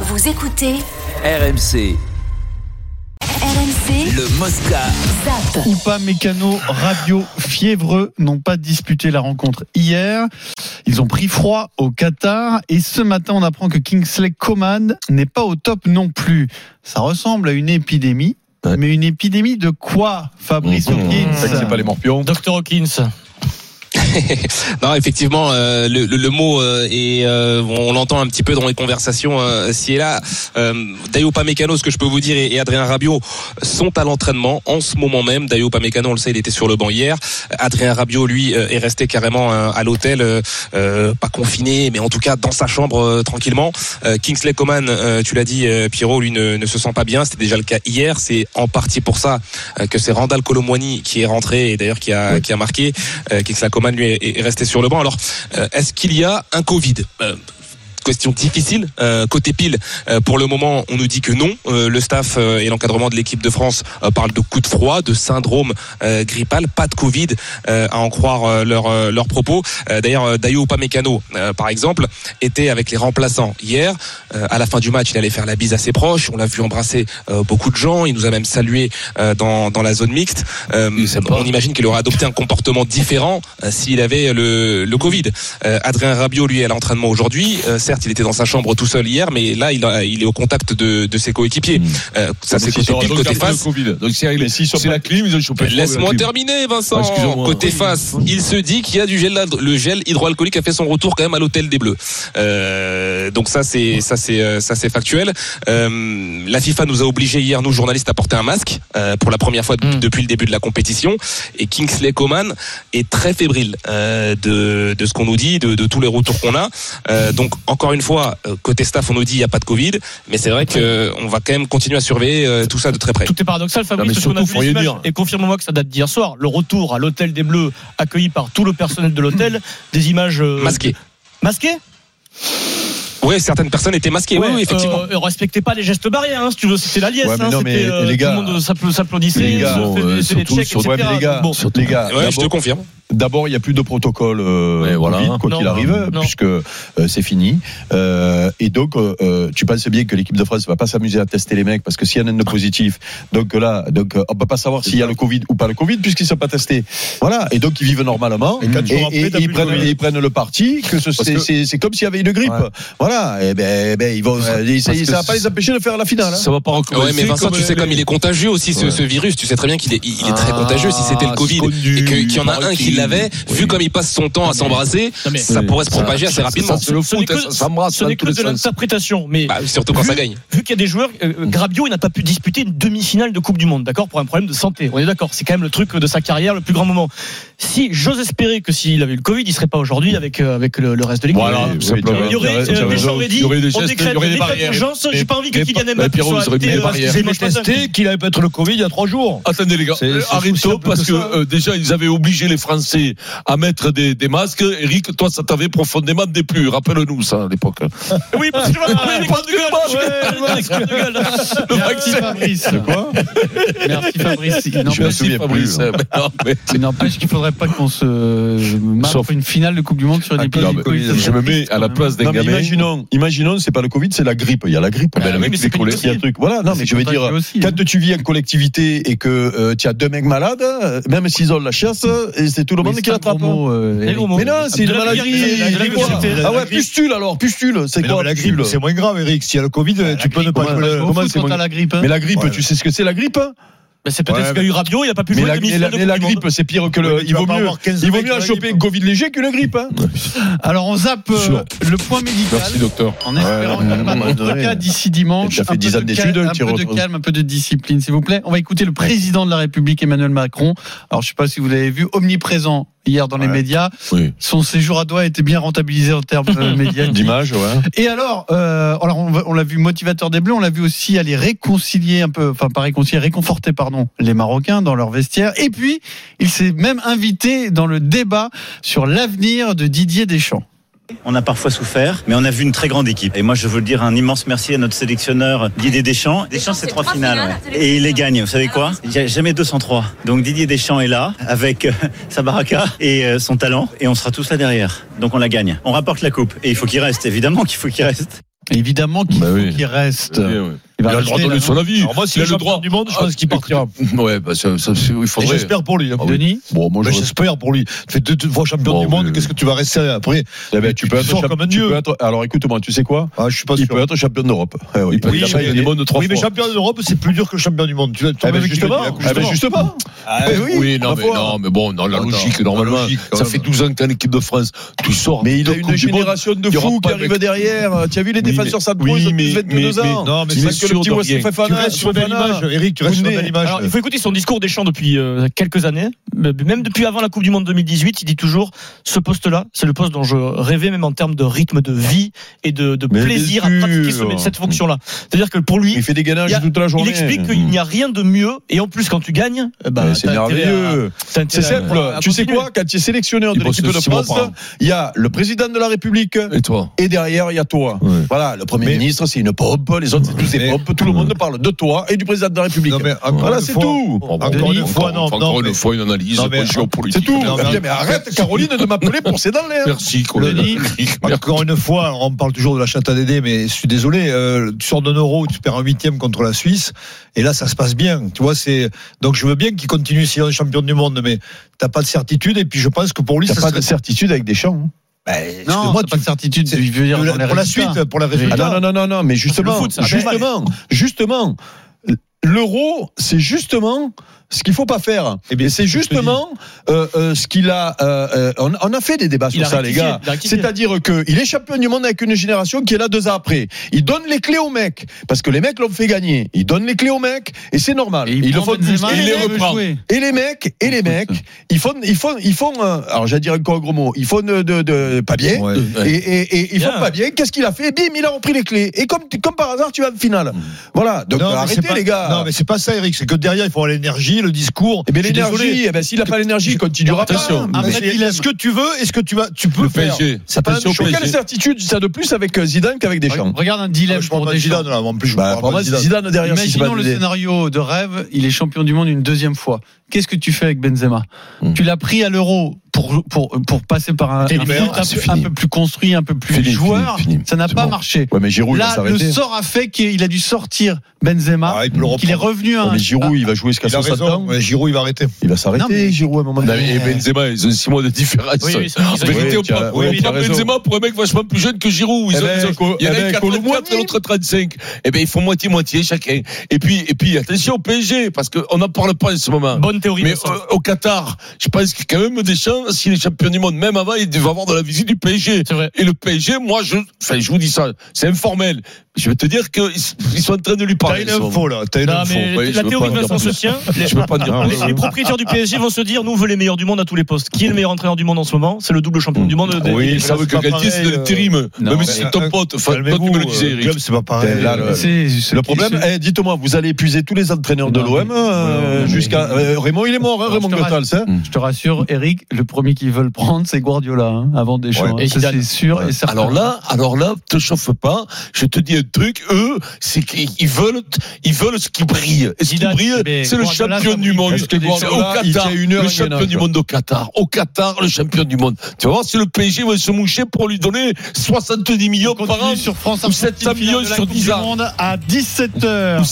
Vous écoutez RMC, RMC le Mosca. ZAP. Oupa Mécano, Radio, Fiévreux n'ont pas disputé la rencontre hier. Ils ont pris froid au Qatar et ce matin on apprend que Kingsley Coman n'est pas au top non plus. Ça ressemble à une épidémie. Ouais. Mais une épidémie de quoi, Fabrice Mmh. Hawkins C'est pas les morpions. Dr Hawkins. Non, effectivement, euh, le, le- le mot euh, euh, on l'entend un petit peu dans les conversations euh, ci et là. Euh, Dayo Pamecano, ce que je peux vous dire, et, et Adrien Rabiot sont à l'entraînement en ce moment même. Dayo Pamecano, on le sait, il était sur le banc hier. Adrien Rabiot, lui, euh, est resté carrément euh, à l'hôtel, pas confiné, mais en tout cas dans sa chambre euh, tranquillement. Euh, Kingsley Coman, euh, tu l'as dit, euh, Pierrot, lui ne, ne se sent pas bien. C'était déjà le cas hier. C'est en partie pour ça euh, que c'est Randall Colomwani qui est rentré et d'ailleurs qui a, qui a marqué. Euh, Kingsley Coman, lui, est resté sur le banc. Alors, euh, est-ce qu'il y a un Covid? Euh, Question difficile. Euh, côté pile, euh, pour le moment, on nous dit que non. Euh, le staff euh, et l'encadrement de l'équipe de France euh, parlent de coups de froid, de syndrome euh, grippal, pas de Covid, euh, à en croire euh, leurs euh, leurs propos. Euh, D'ailleurs, euh, Dayo Upamecano, euh, par exemple, était avec les remplaçants hier. Euh, à la fin du match, il allait faire la bise à ses proches. On l'a vu embrasser euh, beaucoup de gens. Il nous a même salué euh, dans dans la zone mixte. Euh, on imagine qu'il aurait adopté un comportement différent euh, s'il avait le, le Covid. Euh, Adrien Rabiot, lui, est à l'entraînement aujourd'hui. Euh, certes, il était dans sa chambre tout seul hier, mais là, il, a- il est au contact de, de ses coéquipiers. Euh, ça, c'est côté pile, côté face. Donc c'est la clim, ils ont chopé. Laisse-moi terminer, Vincent. Ah. Côté face, il se dit qu'il y a du gel, le gel hydroalcoolique a fait son retour quand même à l'hôtel des Bleus. Euh, donc ça c'est ça c'est euh, ça c'est factuel. Euh, la FIFA nous a obligés hier, nous journalistes, à porter un masque pour la première fois Mm. depuis le début de la compétition. Et Kingsley Coman est très fébrile de de ce qu'on nous dit, de, de tous les retours qu'on a. Donc encore une fois, euh, côté staff, on nous dit il y a pas de Covid, mais c'est vrai que euh, on va quand même continuer à surveiller euh, tout ça de très près. Tout est paradoxal, Fabrice, parce qu'on a surtout, vu les images. Et confirme-moi que ça date d'hier soir. Le retour à l'hôtel des Bleus, accueilli par tout le personnel de l'hôtel, des images euh, Masqué. masquées? Oui, certaines personnes étaient masquées. oui, Ouais, oui, effectivement. euh, respectez pas les gestes barrières, hein, si tu veux. C'était la liesse. Ouais, mais hein, non, mais euh, les gars- tout le monde s'appla- s'applaudissait, Les gars, euh, surtout- etc. ouais, les gars, Bon. surtout- les gars, Ouais, je te confirme. D'abord, il n'y a plus de protocole euh, Ouais, voilà. Covid, quoi qu'il arrive, non. puisque euh, c'est fini. Euh, et donc, euh, euh, tu penses bien que l'équipe de France va pas s'amuser à tester les mecs, parce que s'il y en a un de positif, donc là, donc euh, on peut pas savoir s'il y a le Covid ou pas le Covid, puisqu'ils sont pas testés. Voilà. Et donc ils vivent normalement. Et quatre jours après, et t'as ils prennent, Covid. et ils prennent le parti que ce- c'est comme s'il y avait une grippe. Ouais. Voilà. Et ben, ben ils vont. euh, ça, ça va pas les empêcher de faire la finale. hein. Ça va pas recommencer. Ouais, mais Vincent, tu sais comme il est contagieux aussi ce, Ouais. ce virus. Tu sais très bien qu'il est, il est très Ah, contagieux. Si c'était le Covid connu, et qu'il y en a un qui l'avait, Oui. vu comme il passe son temps à s'embrasser, ça pourrait se propager assez rapidement. ça- c'est le Ce n'est foot, que- Ce n'est de l'interprétation. Mais Bah, surtout quand ça gagne. Vu qu'il y a des joueurs, euh, Grabiot, il n'a pas pu disputer une demi-finale de Coupe du Monde, d'accord, pour un problème de santé. On est d'accord. C'est quand même le truc de sa carrière, le plus grand moment. Si j'ose espérer que s'il avait eu le Covid, il serait pas aujourd'hui avec euh, avec le, le reste de l'équipe. Voilà, Oui. Il y aurait, euh, aurait dit, Il y aurait des on décrète il y aurait des l'état barrières. d'urgence, j'ai pas envie que Kylian Mbappé soit euh, J'ai pas testé qu'il avait peut-être le Covid il y a trois jours. Attendez les gars, Euh, simple parce que euh, déjà ils avaient obligé les Français à mettre des, des masques. Eric, toi ça t'avait profondément déplu. Rappelle-nous ça à l'époque. Oui, parce que je vais pas de gueule, Ouais, de gueule. Merci Fabrice. Quoi? Merci Fabrice. Il Je me n'empêche- souviens Fabrice. plus. Mais non, mais- il n'empêche qu'il faudrait pas qu'on se marque Sauf- une finale de Coupe du Monde sur une Ah, épidémie. Covid. mais Je me mets à la place d'un gamin. imaginons, imaginons, c'est pas le Covid, c'est la grippe. Il y a la grippe. Ah Ben, le mec c'est coller- contagieux il y a un truc. Voilà, non, mais je veux dire, aussi, quand hein. tu vis en collectivité et que euh, tu as deux mecs malades, euh, même s'ils ont la chasse, et c'est tout le monde qui l'attrape. euh, mots. Mais non, c'est une maladie. Ah ouais, pustule alors, pustule. C'est quoi la grippe, c'est moins grave, Eric. S'il y a le Covid, tu peux ne pas comment- c'est la grippe hein Mais la grippe, tu sais ce que c'est la grippe hein Mais c'est peut-être Ouais, ce qu'a eu Rabiot, il a pas pu Mais jouer la, la mais la- mais la grippe, c'est pire que le. Il vaut mieux, avoir 15 il vaut mieux la choper grippe. un Covid léger qu'une grippe. Hein. Alors on zappe euh, le point médical. Merci docteur. En espérant qu'il n'y en ait pas Ouais, ouais. cas d'ici dimanche. Fait Un peu 10 ans de d'études, un peu calme, un peu de discipline, s'il vous plaît. On va écouter le président de la République, Emmanuel Macron. Alors, je ne sais pas si vous l'avez vu, omniprésent hier dans les médias. Oui. Son séjour à Doha était bien rentabilisé en termes euh, médiatiques. D'image, ouais. Et alors, euh, alors on, on l'a vu motivateur des Bleus, on l'a vu aussi aller réconcilier un peu, enfin pas réconcilier, réconforter pardon, les Marocains dans leur vestiaire. Et puis, il s'est même invité dans le débat sur l'avenir de Didier Deschamps. On a parfois souffert, mais on a vu une très grande équipe. Et moi, je veux le dire un immense merci à notre sélectionneur Didier Deschamps. Deschamps, c'est trois finales. ouais. Et il les gagne. Vous savez quoi? Il n'y a jamais 203. Donc Didier Deschamps est là, avec euh, sa baraka et euh, son talent. Et on sera tous là derrière. Donc on la gagne. On rapporte la coupe. Et il faut qu'il reste, évidemment qu'il faut qu'il reste. Évidemment qu'il Bah faut oui. qu'il reste. Ouais. Il Il a le droit de donner son avis. Moi, Il s'il a le droit. champion du monde, je pense qu'il partira. Ouais, bah, ça, ça, il faudrait. j'espère pour lui. hein. Denis Bon, moi, j'espère pour lui. Tu fais deux, deux fois champion Bon, du monde, mais- qu'est-ce que tu vas rester après Eh ben, tu peux être sors champ- comme un dieu. Alors écoute-moi, tu sais quoi Ah, je suis pas Il sûr. peut être champion d'Europe. Eh oui. Il peut Oui, être champion mais- du monde trois Oui, mais fois. champion d'Europe, c'est plus dur que champion du monde. Tu vas Eh ben, justement, ben, justement. Ah, Eh oui, Oui, non, ma mais, foi. non, mais bon, dans la logique, normalement, ça fait 12 ans que t'es en équipe de France. Tu sors. Mais il a une génération de il fous qui avec- derrière. Tu as vu les défenseurs oui, ils ont mais- tous 22 mais- ans. Non, mais Il c'est que le petit Wesley Fofana, sur belle image, Eric, tu restes sur belle image. Alors, il faut écouter son discours des champs depuis euh, quelques années, même depuis avant la Coupe du Monde 2018. Il dit toujours ce poste-là, c'est le poste dont je rêvais, même en termes de rythme de vie et de, plaisir à pratiquer ce- cette fonction-là. C'est-à-dire que pour lui, Il fait des Il gainages y a- toute la il journée. explique qu'il n'y a rien de mieux, et en plus quand tu gagnes, eh ben, C'est merveilleux. C'est simple. à Tu sais quoi Quand tu es sélectionneur de Il l'équipe de France, il y a le président de la République Et toi et derrière, il y a toi. Ouais. Voilà, le Premier Mais- ministre, c'est une pompe, les autres, c'est tous des Tout le monde parle de toi et du président de la République. Non, mais encore Voilà, c'est tout. Encore une fois, non, Encore une fois, une analyse géopolitique. C'est tout. Mais- arrête, Caroline, de m'appeler pour ses dents l'air. Merci. Denis, Encore une fois, on parle toujours de la chatte à Dédé, mais je suis désolé, euh, tu sors d'un euro, tu perds un huitième contre la Suisse, et là ça se passe bien. Tu vois, c'est donc je veux bien qu'il continue s'il est champion du monde, mais t'as pas de certitude, et puis je pense que pour lui, T'as pas de certitude avec des champs. Bah, Non, moi, pas de certitude. Je veux dire, pour la, les pour la suite, les Ah non, non, non, non, mais justement, justement, justement, l'euro, c'est justement ce qu'il faut pas faire. Eh bien, Et c'est justement euh, euh, ce qu'il a. euh, on, on a fait des débats Il sur ça, les gars. C'est-à-dire qu'il est champion du monde avec une génération qui est là deux ans après. Il donne les clés aux mecs parce que les mecs l'ont fait gagner. Il donne les clés aux mecs et c'est normal. Et Ils il le prend font tous. Benzema, Et il les reprend. Et les mecs, et les mecs, ils font, ils font, ils font. alors j'allais dire encore un gros mot. Ils font de, de, de- pas bien. Ouais. Et, et, et ils Bien. font pas bien. Qu'est-ce qu'il a fait? Bim, il a repris les clés. Et comme, comme par hasard, tu vas en finale. Voilà. Donc Non, mais arrêtez c'est pas- les gars. Non, mais c'est pas ça, Eric. C'est que derrière, il faut avoir l'énergie, le discours. Eh bien, Je l'énergie, eh ben, s'il n'a pas l'énergie, il continuera Attention. pas. Après, il a ce que tu veux et ce que tu vas, tu peux Le faire. C'est pas même chose. Quelle certitude ça de plus avec euh, Zidane qu'avec Deschamps Regarde un Ah, dilemme Je parle pour Deschamps. Zidane, là. En plus, je Bah, pas Zidane. Zidane derrière. Imaginons le scénario de rêve, il est champion du monde une deuxième fois. Qu'est-ce que tu fais avec Benzema? Hmm. Tu l'as pris à l'euro pour, pour, pour passer par un, un, un, Ah, peu, fini. un peu plus construit, un peu plus Fini, joueur. fini, fini. Ça n'a pas bon. marché. Ouais, mais Giroud, il va Là, le sort a fait qu'il a dû sortir Benzema, Ah, qu'il est revenu à Ouais, un. mais Giroud, il va jouer jusqu'à Il a 60 raison. ans. Giroud, il va arrêter. Il va Non, s'arrêter, mais- Giroud, à un moment donné. mais Benzema, ils ont 6 mois de différence. Oui, oui, ça, Oui. Benzema pour un mec vachement plus jeune que Giroud. Ils Eh ont- ben, ils ont- Col- Il y en a eh un ben, 84 Colomboigny. et l'autre 35. Eh ben, ils font moitié-moitié chacun. Et puis, et puis, attention au PSG, parce qu'on n'en parle pas en ce moment. Bonne théorie. Mais euh, au Qatar, je pense que quand même Deschamps, s'il est champion du monde, même avant, il va avoir de la visite du PSG. Vrai. Et le PSG, moi, je, enfin, je vous dis ça, c'est informel. Je vais te dire qu'ils ils sont en train de lui T'as parler. une ce moment. info, là. T'as une Non, info. la théorie de Vincent se tient. Les, Je veux pas en dire Ah, les- les propriétaires du PSG vont se dire nous on veut les meilleurs du monde à tous les postes. Qui est le meilleur entraîneur du monde en ce moment? C'est le double champion du monde. des- Oui, des- ils savent que Galtier, c'est de l'intérim. non, Même mais si c'est ton un- pote. Enfin, toi, tu me le disais, euh, Eric. c'est pas pareil. Le- Le problème, eh, dites-moi, vous allez épuiser tous les entraîneurs de l'OM euh, jusqu'à. euh, Raymond, il est mort, hein, Raymond Goethals. hein. Je te rassure, Eric, le premier qu'ils veulent prendre, c'est Guardiola, hein, avant. Ouais. c'est sûr et certain. Alors là, alors là, te chauffe pas. Je te dis un truc. Eux, c'est qu'ils veulent, ils veulent ce qui brille. Et ce qui brille, c'est le champion du monde. au Qatar, le champion du monde au Qatar. Au Qatar, le champion du monde. Tu vas voir si le PSG va se moucher pour lui donner 70 millions On par an. sur France ou 700 Argentine, finale millions sur Coupe 10 du ans. À 17h.